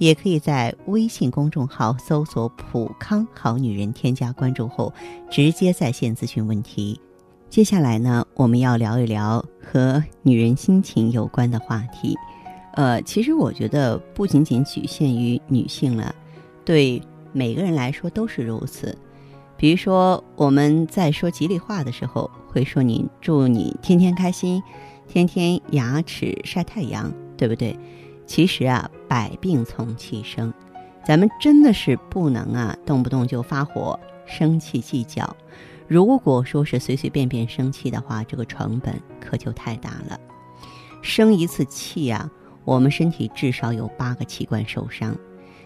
也可以在微信公众号搜索“普康好女人”，添加关注后直接在线咨询问题。接下来呢，我们要聊一聊和女人心情有关的话题。呃，其实我觉得不仅仅局限于女性了，对每个人来说都是如此。比如说，我们在说吉利话的时候，会说“你祝你天天开心，天天牙齿晒太阳”，对不对？其实啊，百病从气生，咱们真的是不能啊，动不动就发火、生气、计较。如果说是随随便便生气的话，这个成本可就太大了。生一次气啊，我们身体至少有八个器官受伤。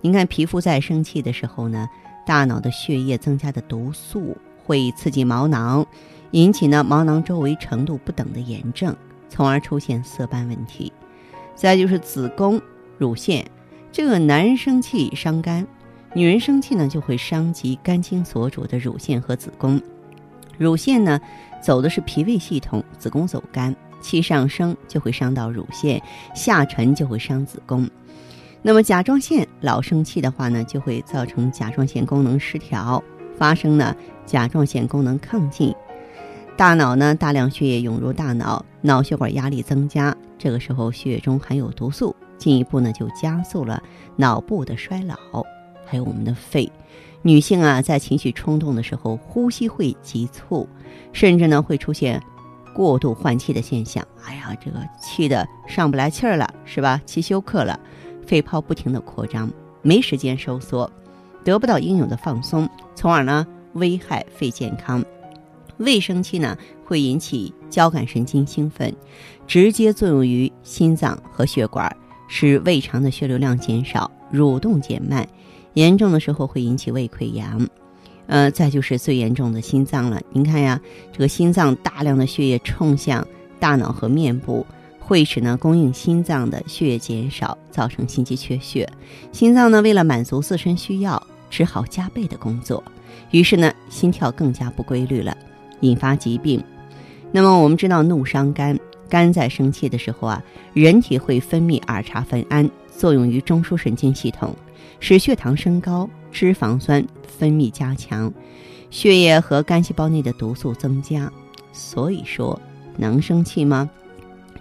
您看，皮肤在生气的时候呢，大脑的血液增加的毒素会刺激毛囊，引起呢毛囊周围程度不等的炎症，从而出现色斑问题。再就是子宫、乳腺，这个男人生气伤肝，女人生气呢就会伤及肝经所主的乳腺和子宫。乳腺呢走的是脾胃系统，子宫走肝，气上升就会伤到乳腺，下沉就会伤子宫。那么甲状腺老生气的话呢，就会造成甲状腺功能失调，发生呢甲状腺功能亢进。大脑呢，大量血液涌入大脑，脑血管压力增加，这个时候血液中含有毒素，进一步呢就加速了脑部的衰老。还有我们的肺，女性啊在情绪冲动的时候，呼吸会急促，甚至呢会出现过度换气的现象。哎呀，这个气的上不来气儿了，是吧？气休克了，肺泡不停的扩张，没时间收缩，得不到应有的放松，从而呢危害肺健康。胃生气呢，会引起交感神经兴奋，直接作用于心脏和血管，使胃肠的血流量减少，蠕动减慢，严重的时候会引起胃溃疡。呃，再就是最严重的心脏了。您看呀，这个心脏大量的血液冲向大脑和面部，会使呢供应心脏的血液减少，造成心肌缺血。心脏呢为了满足自身需要，只好加倍的工作，于是呢心跳更加不规律了。引发疾病，那么我们知道怒伤肝，肝在生气的时候啊，人体会分泌儿茶酚胺，作用于中枢神经系统，使血糖升高，脂肪酸分泌加强，血液和肝细胞内的毒素增加。所以说，能生气吗？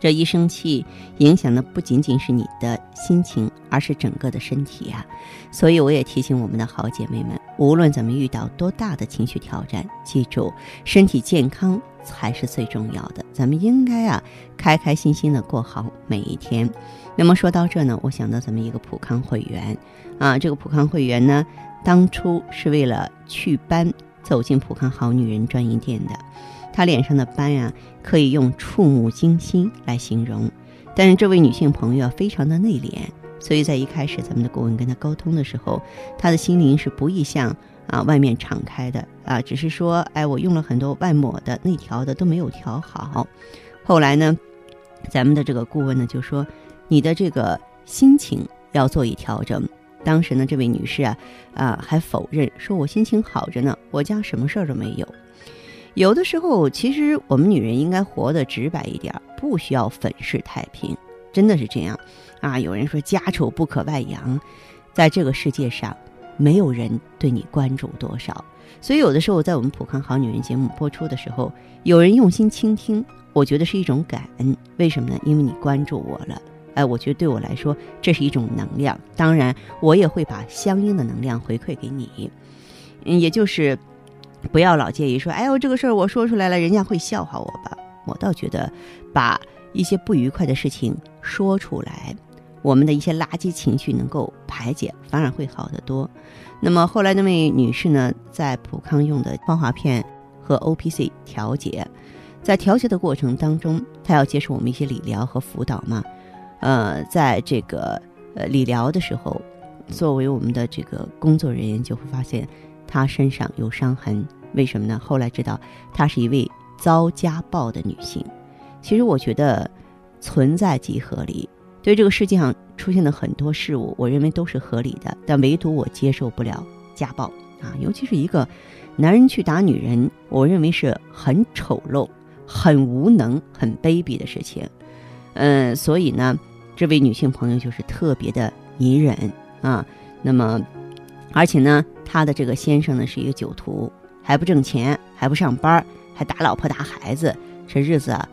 这一生气，影响的不仅仅是你的心情，而是整个的身体呀。所以我也提醒我们的好姐妹们，无论咱们遇到多大的情绪挑战，记住，身体健康才是最重要的。咱们应该啊，开开心心的过好每一天。那么说到这呢，我想到咱们一个普康会员，啊，这个普康会员呢，当初是为了祛斑走进普康好女人专营店的。她脸上的斑呀，可以用触目惊心来形容。但是这位女性朋友非常的内敛，所以在一开始咱们的顾问跟她沟通的时候，她的心灵是不易向啊外面敞开的啊，只是说，哎，我用了很多外抹的、内调的都没有调好。后来呢，咱们的这个顾问呢就说，你的这个心情要做一调整。当时呢，这位女士啊啊还否认，说我心情好着呢，我家什么事儿都没有。有的时候，其实我们女人应该活得直白一点，不需要粉饰太平，真的是这样，啊！有人说家丑不可外扬，在这个世界上，没有人对你关注多少，所以有的时候在我们普康好女人节目播出的时候，有人用心倾听，我觉得是一种感恩。为什么呢？因为你关注我了，哎，我觉得对我来说这是一种能量。当然，我也会把相应的能量回馈给你，嗯，也就是。不要老介意说，哎呦，这个事儿我说出来了，人家会笑话我吧？我倒觉得，把一些不愉快的事情说出来，我们的一些垃圾情绪能够排解，反而会好得多。那么后来那位女士呢，在普康用的芳华片和 O P C 调节，在调节的过程当中，她要接受我们一些理疗和辅导嘛？呃，在这个呃理疗的时候，作为我们的这个工作人员，就会发现。他身上有伤痕，为什么呢？后来知道她是一位遭家暴的女性。其实我觉得存在即合理，对这个世界上出现的很多事物，我认为都是合理的，但唯独我接受不了家暴啊，尤其是一个男人去打女人，我认为是很丑陋、很无能、很卑鄙的事情。嗯，所以呢，这位女性朋友就是特别的隐忍啊。那么，而且呢，她的这个先生呢是一个酒徒，还不挣钱，还不上班，还打老婆打孩子，这日子啊，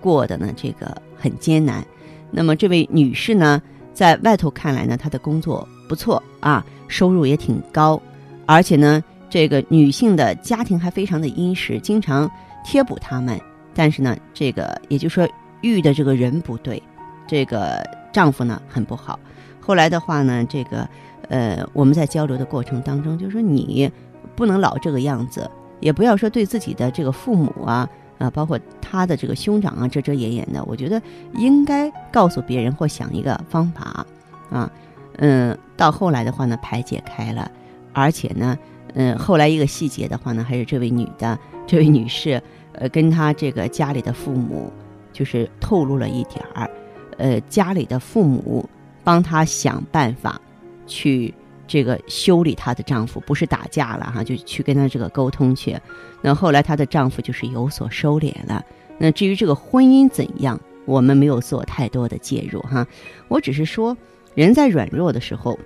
过得呢这个很艰难。那么这位女士呢，在外头看来呢，她的工作不错啊，收入也挺高，而且呢，这个女性的家庭还非常的殷实，经常贴补他们。但是呢，这个也就是说。遇的这个人不对，这个丈夫呢很不好。后来的话呢，这个呃，我们在交流的过程当中，就说你不能老这个样子，也不要说对自己的这个父母啊啊，包括他的这个兄长啊遮遮掩掩的。我觉得应该告诉别人或想一个方法啊，嗯，到后来的话呢，排解开了，而且呢，嗯，后来一个细节的话呢，还是这位女的，这位女士，呃，跟她这个家里的父母。就是透露了一点儿，呃，家里的父母帮她想办法，去这个修理她的丈夫，不是打架了哈，就去跟她这个沟通去。那后来她的丈夫就是有所收敛了。那至于这个婚姻怎样，我们没有做太多的介入哈。我只是说，人在软弱的时候，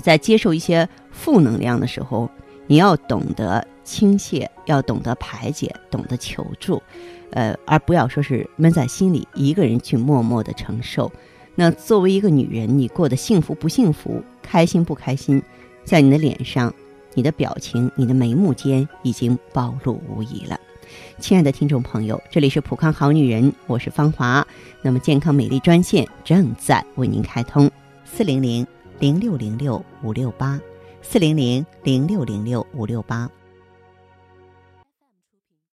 在接受一些负能量的时候，你要懂得倾泻，要懂得排解，懂得求助。呃，而不要说是闷在心里，一个人去默默的承受。那作为一个女人，你过得幸福不幸福，开心不开心，在你的脸上、你的表情、你的眉目间已经暴露无遗了。亲爱的听众朋友，这里是普康好女人，我是芳华。那么健康美丽专线正在为您开通，四零零零六零六五六八，四零零零六零六五六八。